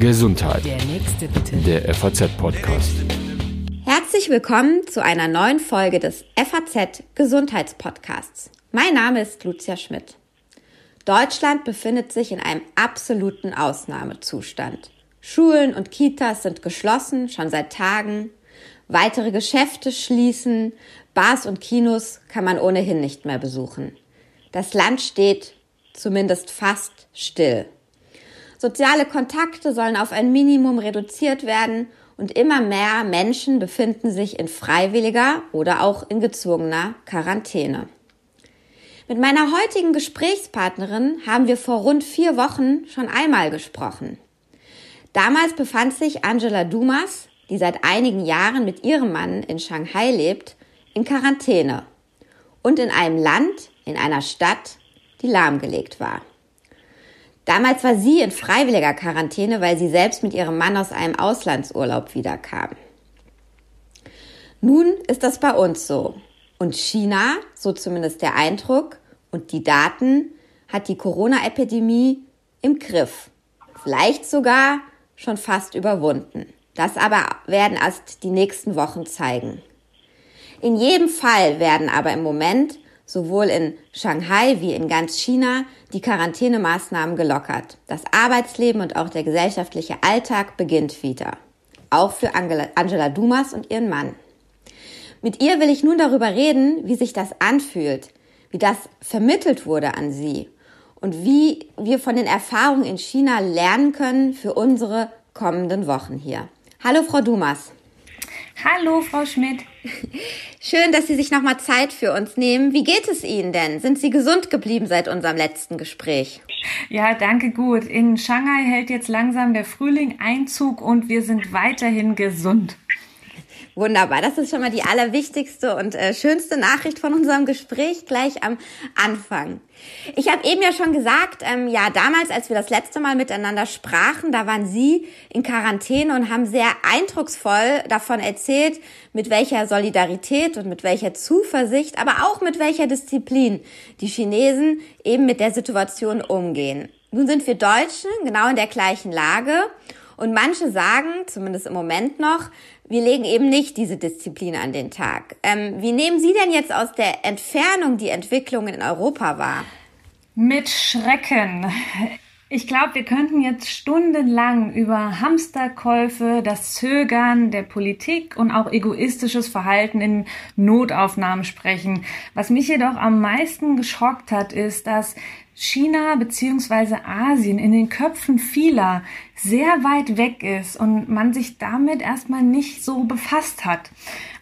Gesundheit. Der nächste bitte. Der FAZ-Podcast. Herzlich willkommen zu einer neuen Folge des FAZ Gesundheitspodcasts. Mein Name ist Lucia Schmidt. Deutschland befindet sich in einem absoluten Ausnahmezustand. Schulen und Kitas sind geschlossen, schon seit Tagen. Weitere Geschäfte schließen. Bars und Kinos kann man ohnehin nicht mehr besuchen. Das Land steht zumindest fast still. Soziale Kontakte sollen auf ein Minimum reduziert werden und immer mehr Menschen befinden sich in freiwilliger oder auch in gezwungener Quarantäne. Mit meiner heutigen Gesprächspartnerin haben wir vor rund vier Wochen schon einmal gesprochen. Damals befand sich Angela Dumas, die seit einigen Jahren mit ihrem Mann in Shanghai lebt, in Quarantäne und in einem Land, in einer Stadt, die lahmgelegt war. Damals war sie in freiwilliger Quarantäne, weil sie selbst mit ihrem Mann aus einem Auslandsurlaub wiederkam. Nun ist das bei uns so. Und China, so zumindest der Eindruck, und die Daten hat die Corona-Epidemie im Griff. Vielleicht sogar schon fast überwunden. Das aber werden erst die nächsten Wochen zeigen. In jedem Fall werden aber im Moment sowohl in Shanghai wie in ganz China die Quarantänemaßnahmen gelockert. Das Arbeitsleben und auch der gesellschaftliche Alltag beginnt wieder. Auch für Angela, Dumas und ihren Mann. Mit ihr will ich nun darüber reden, wie sich das anfühlt, wie das vermittelt wurde an sie und wie wir von den Erfahrungen in China lernen können für unsere kommenden Wochen hier. Hallo, Frau Dumas. Hallo, Frau Schmidt. Schön, dass Sie sich nochmal Zeit für uns nehmen. Wie geht es Ihnen denn? Sind Sie gesund geblieben seit unserem letzten Gespräch? Ja, danke gut. In Shanghai hält jetzt langsam der Frühling Einzug und wir sind weiterhin gesund. Wunderbar, das ist schon mal die allerwichtigste und äh, schönste Nachricht von unserem Gespräch gleich am Anfang. Ich habe eben ja schon gesagt, ähm, ja, damals, als wir das letzte Mal miteinander sprachen, da waren Sie in Quarantäne und haben sehr eindrucksvoll davon erzählt, mit welcher Solidarität und mit welcher Zuversicht, aber auch mit welcher Disziplin die Chinesen eben mit der Situation umgehen. Nun sind wir Deutschen genau in der gleichen Lage und manche sagen, zumindest im Moment noch, wir legen eben nicht diese Disziplin an den Tag. Ähm, wie nehmen Sie denn jetzt aus der Entfernung die Entwicklungen in Europa wahr? Mit Schrecken. Ich glaube, wir könnten jetzt stundenlang über Hamsterkäufe, das Zögern der Politik und auch egoistisches Verhalten in Notaufnahmen sprechen. Was mich jedoch am meisten geschockt hat, ist, dass China bzw. Asien in den Köpfen vieler sehr weit weg ist und man sich damit erstmal nicht so befasst hat.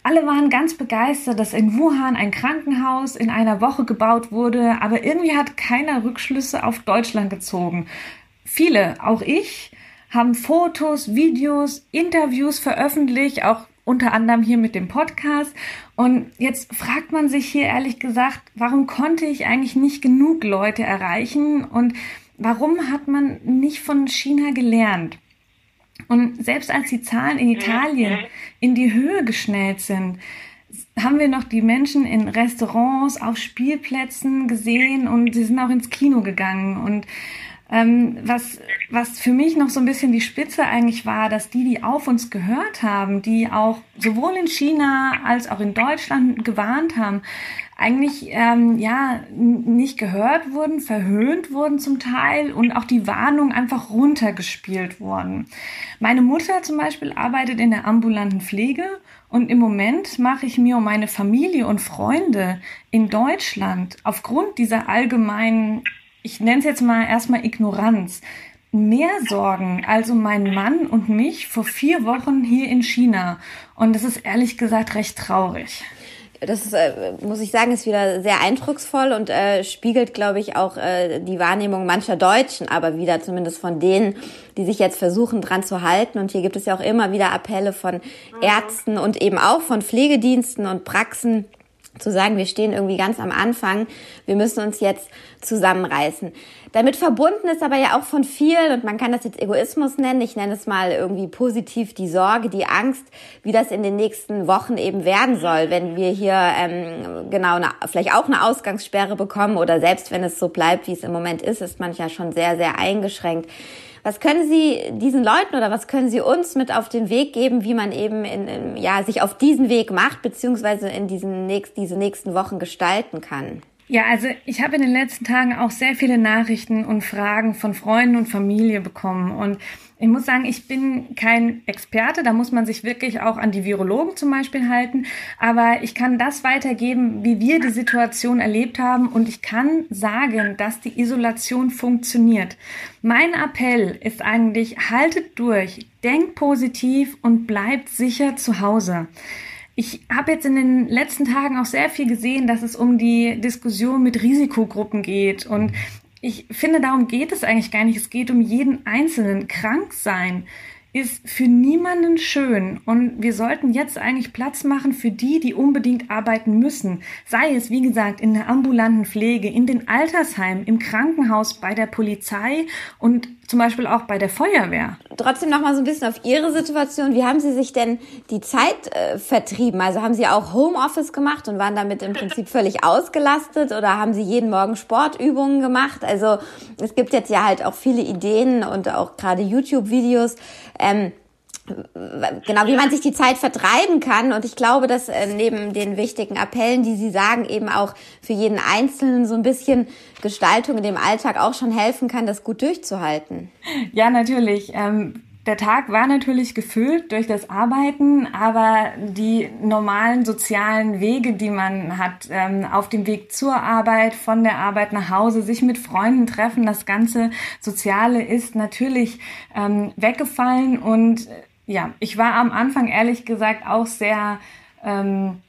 Alle waren ganz begeistert, dass in Wuhan ein Krankenhaus in einer Woche gebaut wurde, aber irgendwie hat keiner Rückschlüsse auf Deutschland gezogen. Viele, auch ich, haben Fotos, Videos, Interviews veröffentlicht, auch unter anderem hier mit dem Podcast. Und jetzt fragt man sich hier ehrlich gesagt, warum konnte ich eigentlich nicht genug Leute erreichen und warum hat man nicht von China gelernt? Und selbst als die Zahlen in Italien in die Höhe geschnellt sind, haben wir noch die Menschen in Restaurants, auf Spielplätzen gesehen und sie sind auch ins Kino gegangen. Und ähm, was, was für mich noch so ein bisschen die Spitze eigentlich war, dass die, die auf uns gehört haben, die auch sowohl in China als auch in Deutschland gewarnt haben, eigentlich ähm, ja nicht gehört wurden, verhöhnt wurden zum Teil und auch die Warnung einfach runtergespielt wurden. Meine Mutter zum Beispiel arbeitet in der ambulanten Pflege und im Moment mache ich mir um meine Familie und Freunde in Deutschland aufgrund dieser allgemeinen ich nenne es jetzt mal erstmal Ignoranz, mehr Sorgen als um meinen Mann und mich vor vier Wochen hier in China. Und das ist ehrlich gesagt recht traurig. Das ist, äh, muss ich sagen, ist wieder sehr eindrucksvoll und äh, spiegelt, glaube ich, auch äh, die Wahrnehmung mancher Deutschen, aber wieder zumindest von denen, die sich jetzt versuchen, dran zu halten. Und hier gibt es ja auch immer wieder Appelle von Ärzten und eben auch von Pflegediensten und Praxen, zu sagen, wir stehen irgendwie ganz am Anfang, wir müssen uns jetzt zusammenreißen. Damit verbunden ist aber ja auch von vielen, und man kann das jetzt Egoismus nennen, ich nenne es mal irgendwie positiv die Sorge, die Angst, wie das in den nächsten Wochen eben werden soll, wenn wir hier ähm, genau eine, vielleicht auch eine Ausgangssperre bekommen oder selbst wenn es so bleibt, wie es im Moment ist, ist man ja schon sehr, sehr eingeschränkt. Was können Sie diesen Leuten oder was können Sie uns mit auf den Weg geben, wie man eben in, in, ja, sich auf diesen Weg macht, beziehungsweise in diesen nächst, diese nächsten Wochen gestalten kann? Ja, also ich habe in den letzten Tagen auch sehr viele Nachrichten und Fragen von Freunden und Familie bekommen. Und ich muss sagen, ich bin kein Experte, da muss man sich wirklich auch an die Virologen zum Beispiel halten. Aber ich kann das weitergeben, wie wir die Situation erlebt haben. Und ich kann sagen, dass die Isolation funktioniert. Mein Appell ist eigentlich, haltet durch, denkt positiv und bleibt sicher zu Hause. Ich habe jetzt in den letzten Tagen auch sehr viel gesehen, dass es um die Diskussion mit Risikogruppen geht. Und ich finde, darum geht es eigentlich gar nicht. Es geht um jeden Einzelnen. Krank sein ist für niemanden schön und wir sollten jetzt eigentlich Platz machen für die, die unbedingt arbeiten müssen. Sei es, wie gesagt, in der ambulanten Pflege, in den Altersheimen, im Krankenhaus, bei der Polizei und zum Beispiel auch bei der Feuerwehr. Trotzdem noch mal so ein bisschen auf Ihre Situation. Wie haben Sie sich denn die Zeit äh, vertrieben? Also haben Sie auch Homeoffice gemacht und waren damit im Prinzip völlig ausgelastet oder haben Sie jeden Morgen Sportübungen gemacht? Also es gibt jetzt ja halt auch viele Ideen und auch gerade YouTube-Videos. Ähm, genau, wie man sich die Zeit vertreiben kann. Und ich glaube, dass äh, neben den wichtigen Appellen, die Sie sagen, eben auch für jeden Einzelnen so ein bisschen Gestaltung in dem Alltag auch schon helfen kann, das gut durchzuhalten. Ja, natürlich. Ähm der Tag war natürlich gefüllt durch das Arbeiten, aber die normalen sozialen Wege, die man hat, ähm, auf dem Weg zur Arbeit, von der Arbeit nach Hause, sich mit Freunden treffen, das ganze Soziale ist natürlich ähm, weggefallen und ja, ich war am Anfang ehrlich gesagt auch sehr ähm,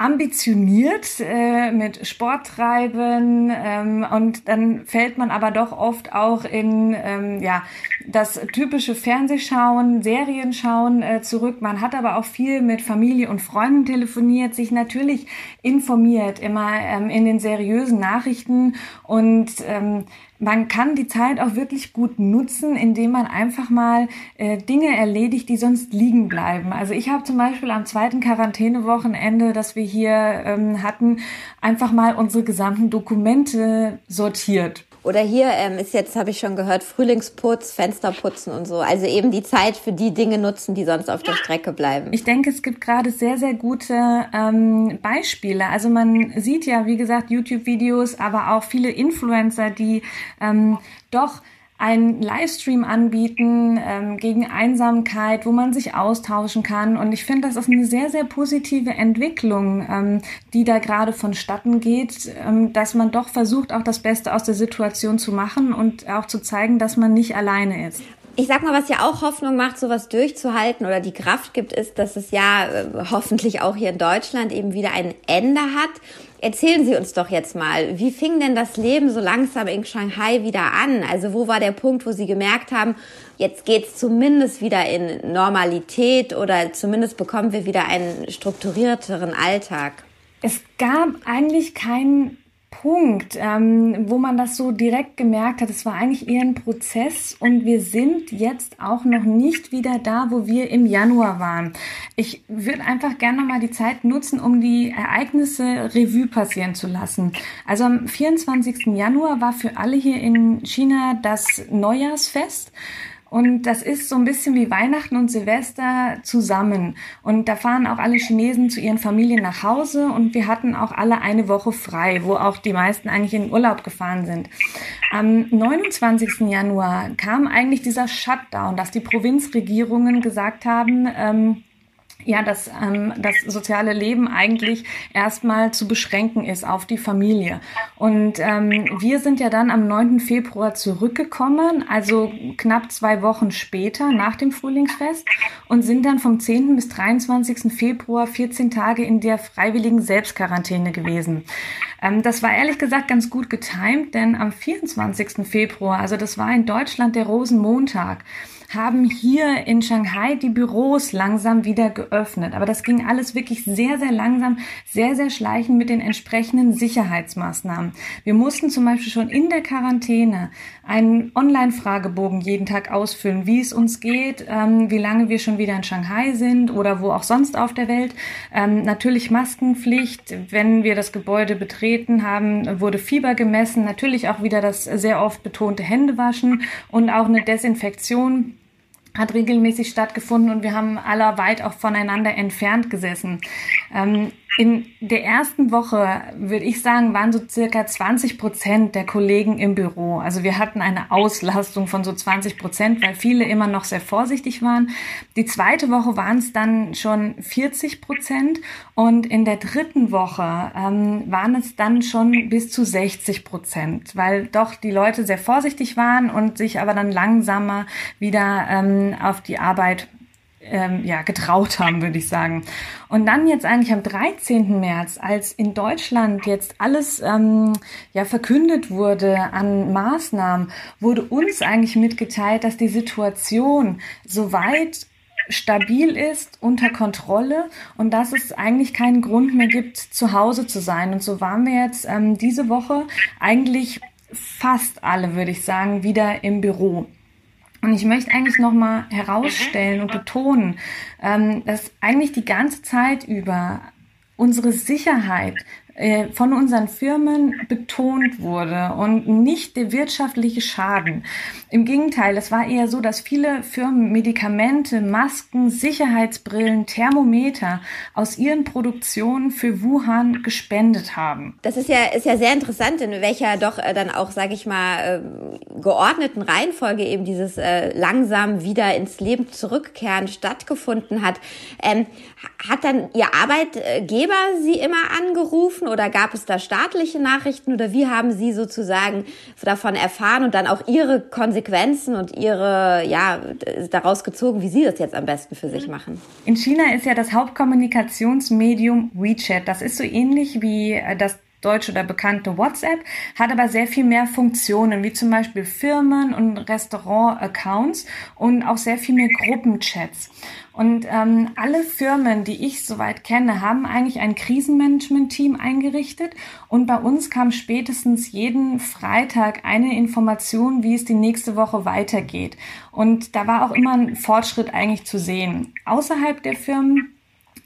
ambitioniert äh, mit Sporttreiben ähm, und dann fällt man aber doch oft auch in ähm, ja das typische Fernsehschauen, Serienschauen äh, zurück. Man hat aber auch viel mit Familie und Freunden telefoniert, sich natürlich informiert, immer ähm, in den seriösen Nachrichten und ähm, man kann die Zeit auch wirklich gut nutzen, indem man einfach mal äh, Dinge erledigt, die sonst liegen bleiben. Also ich habe zum Beispiel am zweiten Quarantänewochenende, das wir hier ähm, hatten, einfach mal unsere gesamten Dokumente sortiert. Oder hier ähm, ist jetzt, habe ich schon gehört, Frühlingsputz, Fensterputzen und so. Also eben die Zeit für die Dinge nutzen, die sonst auf der Strecke bleiben. Ich denke, es gibt gerade sehr, sehr gute ähm, Beispiele. Also man sieht ja, wie gesagt, YouTube-Videos, aber auch viele Influencer, die ähm, doch einen Livestream anbieten ähm, gegen Einsamkeit, wo man sich austauschen kann. Und ich finde, das ist eine sehr, sehr positive Entwicklung, ähm, die da gerade vonstatten geht, ähm, dass man doch versucht, auch das Beste aus der Situation zu machen und auch zu zeigen, dass man nicht alleine ist. Ich sag mal, was ja auch Hoffnung macht, sowas durchzuhalten oder die Kraft gibt, ist, dass es ja äh, hoffentlich auch hier in Deutschland eben wieder ein Ende hat. Erzählen Sie uns doch jetzt mal, wie fing denn das Leben so langsam in Shanghai wieder an? Also wo war der Punkt, wo Sie gemerkt haben, jetzt geht's zumindest wieder in Normalität oder zumindest bekommen wir wieder einen strukturierteren Alltag? Es gab eigentlich keinen Punkt, ähm, wo man das so direkt gemerkt hat. Es war eigentlich eher ein Prozess und wir sind jetzt auch noch nicht wieder da, wo wir im Januar waren. Ich würde einfach gerne noch mal die Zeit nutzen, um die Ereignisse Revue passieren zu lassen. Also am 24. Januar war für alle hier in China das Neujahrsfest. Und das ist so ein bisschen wie Weihnachten und Silvester zusammen. Und da fahren auch alle Chinesen zu ihren Familien nach Hause und wir hatten auch alle eine Woche frei, wo auch die meisten eigentlich in Urlaub gefahren sind. Am 29. Januar kam eigentlich dieser Shutdown, dass die Provinzregierungen gesagt haben, ähm, ja, dass ähm, das soziale Leben eigentlich erstmal zu beschränken ist auf die Familie. Und ähm, wir sind ja dann am 9. Februar zurückgekommen, also knapp zwei Wochen später nach dem Frühlingsfest und sind dann vom 10. bis 23. Februar 14 Tage in der freiwilligen Selbstquarantäne gewesen. Ähm, das war ehrlich gesagt ganz gut getimt, denn am 24. Februar, also das war in Deutschland der Rosenmontag, haben hier in Shanghai die Büros langsam wieder geöffnet. Aber das ging alles wirklich sehr, sehr langsam, sehr, sehr schleichend mit den entsprechenden Sicherheitsmaßnahmen. Wir mussten zum Beispiel schon in der Quarantäne einen Online-Fragebogen jeden Tag ausfüllen, wie es uns geht, ähm, wie lange wir schon wieder in Shanghai sind oder wo auch sonst auf der Welt. Ähm, natürlich Maskenpflicht. Wenn wir das Gebäude betreten haben, wurde Fieber gemessen. Natürlich auch wieder das sehr oft betonte Händewaschen und auch eine Desinfektion hat regelmäßig stattgefunden und wir haben aller weit auch voneinander entfernt gesessen. Ähm, in der ersten Woche, würde ich sagen, waren so circa 20 Prozent der Kollegen im Büro. Also wir hatten eine Auslastung von so 20 Prozent, weil viele immer noch sehr vorsichtig waren. Die zweite Woche waren es dann schon 40 Prozent und in der dritten Woche ähm, waren es dann schon bis zu 60 Prozent, weil doch die Leute sehr vorsichtig waren und sich aber dann langsamer wieder ähm, auf die Arbeit ähm, ja, getraut haben, würde ich sagen. Und dann jetzt eigentlich am 13. März, als in Deutschland jetzt alles ähm, ja verkündet wurde an Maßnahmen, wurde uns eigentlich mitgeteilt, dass die Situation soweit stabil ist, unter Kontrolle und dass es eigentlich keinen Grund mehr gibt, zu Hause zu sein. Und so waren wir jetzt ähm, diese Woche eigentlich fast alle, würde ich sagen, wieder im Büro. Und ich möchte eigentlich nochmal herausstellen und betonen, ähm, dass eigentlich die ganze Zeit über unsere Sicherheit von unseren Firmen betont wurde und nicht der wirtschaftliche Schaden. Im Gegenteil, es war eher so, dass viele Firmen Medikamente, Masken, Sicherheitsbrillen, Thermometer aus ihren Produktionen für Wuhan gespendet haben. Das ist ja, ist ja sehr interessant, in welcher doch äh, dann auch, sage ich mal, äh, geordneten Reihenfolge eben dieses äh, langsam wieder ins Leben zurückkehren stattgefunden hat. Ähm, hat dann Ihr Arbeitgeber Sie immer angerufen oder gab es da staatliche Nachrichten oder wie haben Sie sozusagen davon erfahren und dann auch Ihre Konsequenzen und Ihre, ja, daraus gezogen, wie Sie das jetzt am besten für sich machen? In China ist ja das Hauptkommunikationsmedium WeChat. Das ist so ähnlich wie äh, das deutsche oder bekannte WhatsApp, hat aber sehr viel mehr Funktionen, wie zum Beispiel Firmen- und Restaurant-Accounts und auch sehr viel mehr Gruppenchats. Und ähm, alle Firmen, die ich soweit kenne, haben eigentlich ein Krisenmanagement-Team eingerichtet. Und bei uns kam spätestens jeden Freitag eine Information, wie es die nächste Woche weitergeht. Und da war auch immer ein Fortschritt eigentlich zu sehen. Außerhalb der Firmen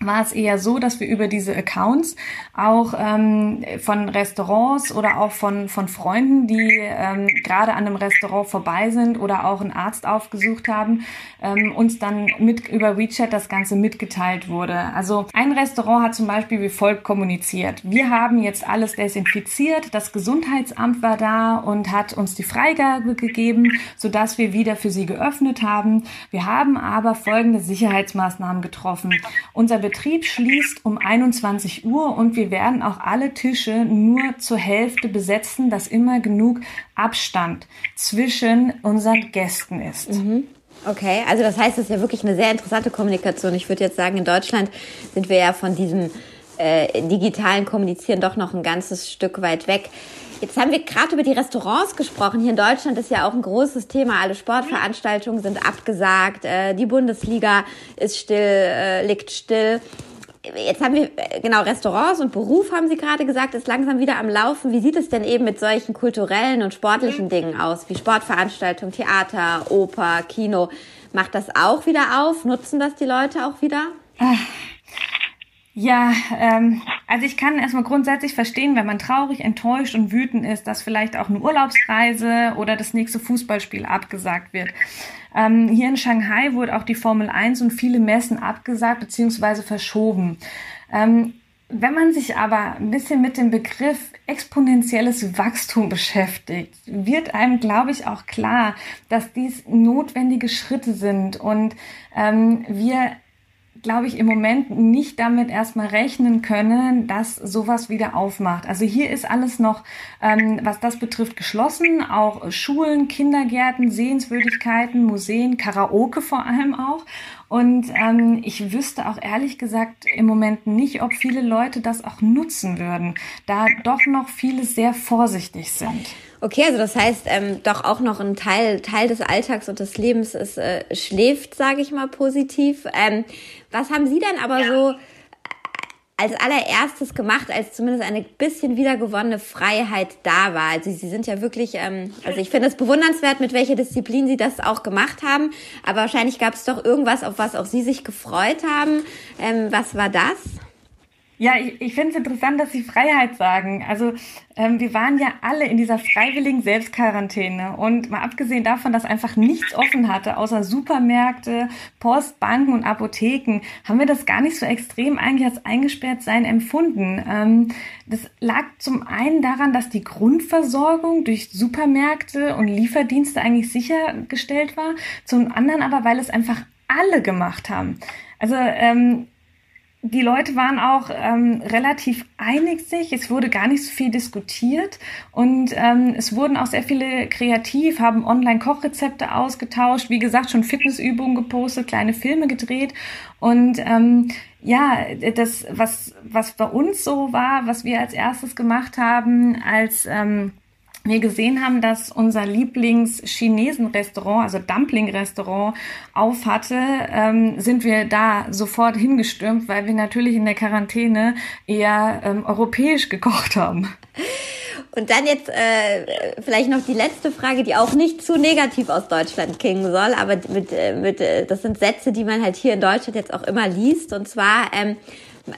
war es eher so, dass wir über diese Accounts auch ähm, von Restaurants oder auch von, von Freunden, die ähm, gerade an einem Restaurant vorbei sind oder auch einen Arzt aufgesucht haben, ähm, uns dann mit über WeChat das Ganze mitgeteilt wurde. Also ein Restaurant hat zum Beispiel wie folgt kommuniziert. Wir haben jetzt alles desinfiziert, das Gesundheitsamt war da und hat uns die Freigabe gegeben, sodass wir wieder für sie geöffnet haben. Wir haben aber folgende Sicherheitsmaßnahmen getroffen. Unser Betrieb schließt um 21 Uhr und wir werden auch alle Tische nur zur Hälfte besetzen, dass immer genug Abstand zwischen unseren Gästen ist. Mhm. Okay, also das heißt, es ist ja wirklich eine sehr interessante Kommunikation. Ich würde jetzt sagen, in Deutschland sind wir ja von diesem äh, digitalen Kommunizieren doch noch ein ganzes Stück weit weg. Jetzt haben wir gerade über die Restaurants gesprochen. Hier in Deutschland ist ja auch ein großes Thema. Alle Sportveranstaltungen sind abgesagt. Äh, die Bundesliga ist still, äh, liegt still. Jetzt haben wir, äh, genau, Restaurants und Beruf, haben Sie gerade gesagt, ist langsam wieder am Laufen. Wie sieht es denn eben mit solchen kulturellen und sportlichen Dingen aus, wie Sportveranstaltungen, Theater, Oper, Kino? Macht das auch wieder auf? Nutzen das die Leute auch wieder? Ja, ähm, also ich kann erstmal grundsätzlich verstehen, wenn man traurig, enttäuscht und wütend ist, dass vielleicht auch eine Urlaubsreise oder das nächste Fußballspiel abgesagt wird. Ähm, hier in Shanghai wurde auch die Formel 1 und viele Messen abgesagt bzw. verschoben. Ähm, wenn man sich aber ein bisschen mit dem Begriff exponentielles Wachstum beschäftigt, wird einem, glaube ich, auch klar, dass dies notwendige Schritte sind und ähm, wir glaube ich, im Moment nicht damit erstmal rechnen können, dass sowas wieder aufmacht. Also hier ist alles noch, ähm, was das betrifft, geschlossen. Auch Schulen, Kindergärten, Sehenswürdigkeiten, Museen, Karaoke vor allem auch. Und ähm, ich wüsste auch ehrlich gesagt im Moment nicht, ob viele Leute das auch nutzen würden, da doch noch viele sehr vorsichtig sind. Okay, also das heißt, ähm, doch auch noch ein Teil, Teil des Alltags und des Lebens ist, äh, schläft, sage ich mal positiv. Ähm, was haben Sie denn aber ja. so als allererstes gemacht, als zumindest eine bisschen wiedergewonnene Freiheit da war. Also sie sind ja wirklich, ähm, also ich finde es bewundernswert, mit welcher Disziplin sie das auch gemacht haben. Aber wahrscheinlich gab es doch irgendwas, auf was auch sie sich gefreut haben. Ähm, was war das? Ja, ich, ich finde es interessant, dass Sie Freiheit sagen. Also ähm, wir waren ja alle in dieser freiwilligen Selbstquarantäne und mal abgesehen davon, dass einfach nichts offen hatte, außer Supermärkte, Post, Banken und Apotheken, haben wir das gar nicht so extrem eigentlich als eingesperrt sein empfunden. Ähm, das lag zum einen daran, dass die Grundversorgung durch Supermärkte und Lieferdienste eigentlich sichergestellt war, zum anderen aber, weil es einfach alle gemacht haben. Also ähm, die Leute waren auch ähm, relativ einig sich. Es wurde gar nicht so viel diskutiert. Und ähm, es wurden auch sehr viele kreativ, haben Online-Kochrezepte ausgetauscht, wie gesagt schon Fitnessübungen gepostet, kleine Filme gedreht. Und ähm, ja, das was was bei uns so war, was wir als erstes gemacht haben, als ähm, wir gesehen haben, dass unser Lieblings-Chinesen-Restaurant, also Dumpling-Restaurant, auf hatte, ähm, sind wir da sofort hingestürmt, weil wir natürlich in der Quarantäne eher ähm, europäisch gekocht haben. Und dann jetzt äh, vielleicht noch die letzte Frage, die auch nicht zu negativ aus Deutschland klingen soll, aber mit, äh, mit, äh, das sind Sätze, die man halt hier in Deutschland jetzt auch immer liest. Und zwar, ähm,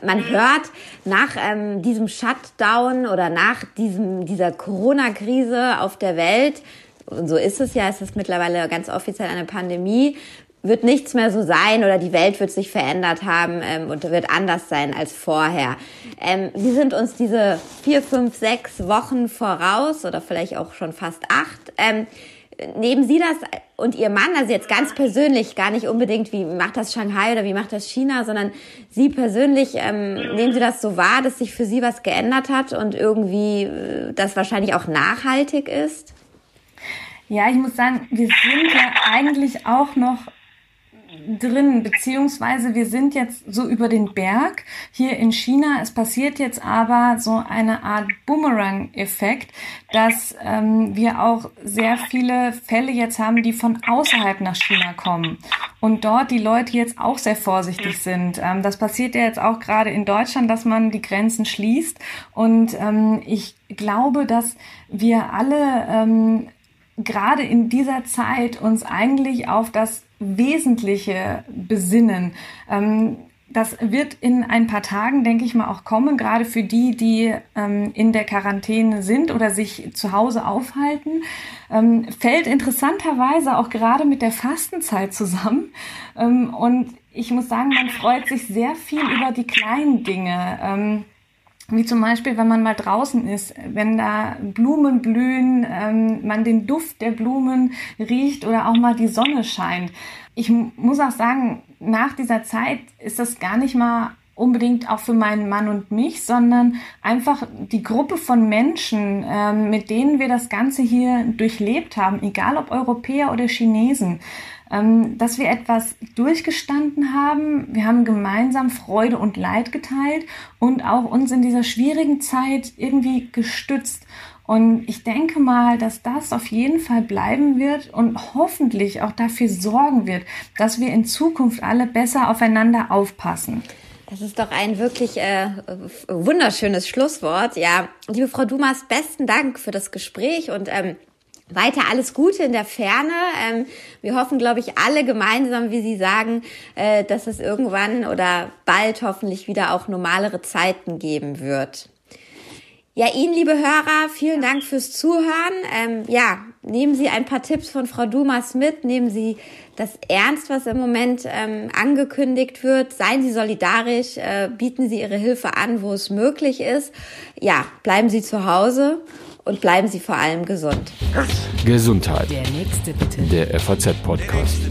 man hört nach ähm, diesem Shutdown oder nach diesem, dieser Corona-Krise auf der Welt, und so ist es ja, es ist mittlerweile ganz offiziell eine Pandemie, wird nichts mehr so sein oder die Welt wird sich verändert haben ähm, und wird anders sein als vorher. Ähm, wir sind uns diese vier, fünf, sechs Wochen voraus oder vielleicht auch schon fast acht. Ähm, nehmen Sie das und Ihr Mann, also jetzt ganz persönlich, gar nicht unbedingt, wie macht das Shanghai oder wie macht das China, sondern Sie persönlich, ähm, nehmen Sie das so wahr, dass sich für Sie was geändert hat und irgendwie äh, das wahrscheinlich auch nachhaltig ist? Ja, ich muss sagen, wir sind ja eigentlich auch noch drin, beziehungsweise wir sind jetzt so über den Berg hier in China. Es passiert jetzt aber so eine Art Boomerang-Effekt, dass ähm, wir auch sehr viele Fälle jetzt haben, die von außerhalb nach China kommen und dort die Leute jetzt auch sehr vorsichtig sind. Ähm, das passiert ja jetzt auch gerade in Deutschland, dass man die Grenzen schließt und ähm, ich glaube, dass wir alle ähm, gerade in dieser Zeit uns eigentlich auf das Wesentliche besinnen. Ähm, das wird in ein paar Tagen, denke ich mal, auch kommen, gerade für die, die ähm, in der Quarantäne sind oder sich zu Hause aufhalten. Ähm, fällt interessanterweise auch gerade mit der Fastenzeit zusammen. Ähm, und ich muss sagen, man freut sich sehr viel über die kleinen Dinge. Wie zum Beispiel, wenn man mal draußen ist, wenn da Blumen blühen, ähm, man den Duft der Blumen riecht oder auch mal die Sonne scheint. Ich muss auch sagen, nach dieser Zeit ist das gar nicht mal unbedingt auch für meinen Mann und mich, sondern einfach die Gruppe von Menschen, ähm, mit denen wir das Ganze hier durchlebt haben, egal ob Europäer oder Chinesen ähm, dass wir etwas durchgestanden haben. Wir haben gemeinsam Freude und Leid geteilt und auch uns in dieser schwierigen Zeit irgendwie gestützt. Und ich denke mal, dass das auf jeden Fall bleiben wird und hoffentlich auch dafür sorgen wird, dass wir in Zukunft alle besser aufeinander aufpassen. Das ist doch ein wirklich äh, wunderschönes Schlusswort. Ja, liebe Frau Dumas, besten Dank für das Gespräch und ähm, weiter alles Gute in der Ferne. Ähm, wir hoffen, glaube ich, alle gemeinsam, wie Sie sagen, äh, dass es irgendwann oder bald hoffentlich wieder auch normalere Zeiten geben wird. Ja, Ihnen, liebe Hörer, vielen Dank fürs Zuhören. Ähm, ja, nehmen Sie ein paar Tipps von Frau Dumas mit, nehmen Sie das ernst, was im Moment ähm, angekündigt wird. Seien Sie solidarisch, äh, bieten Sie Ihre Hilfe an, wo es möglich ist. Ja, bleiben Sie zu Hause und bleiben Sie vor allem gesund. Gesundheit. Der nächste bitte. Der FAZ-Podcast.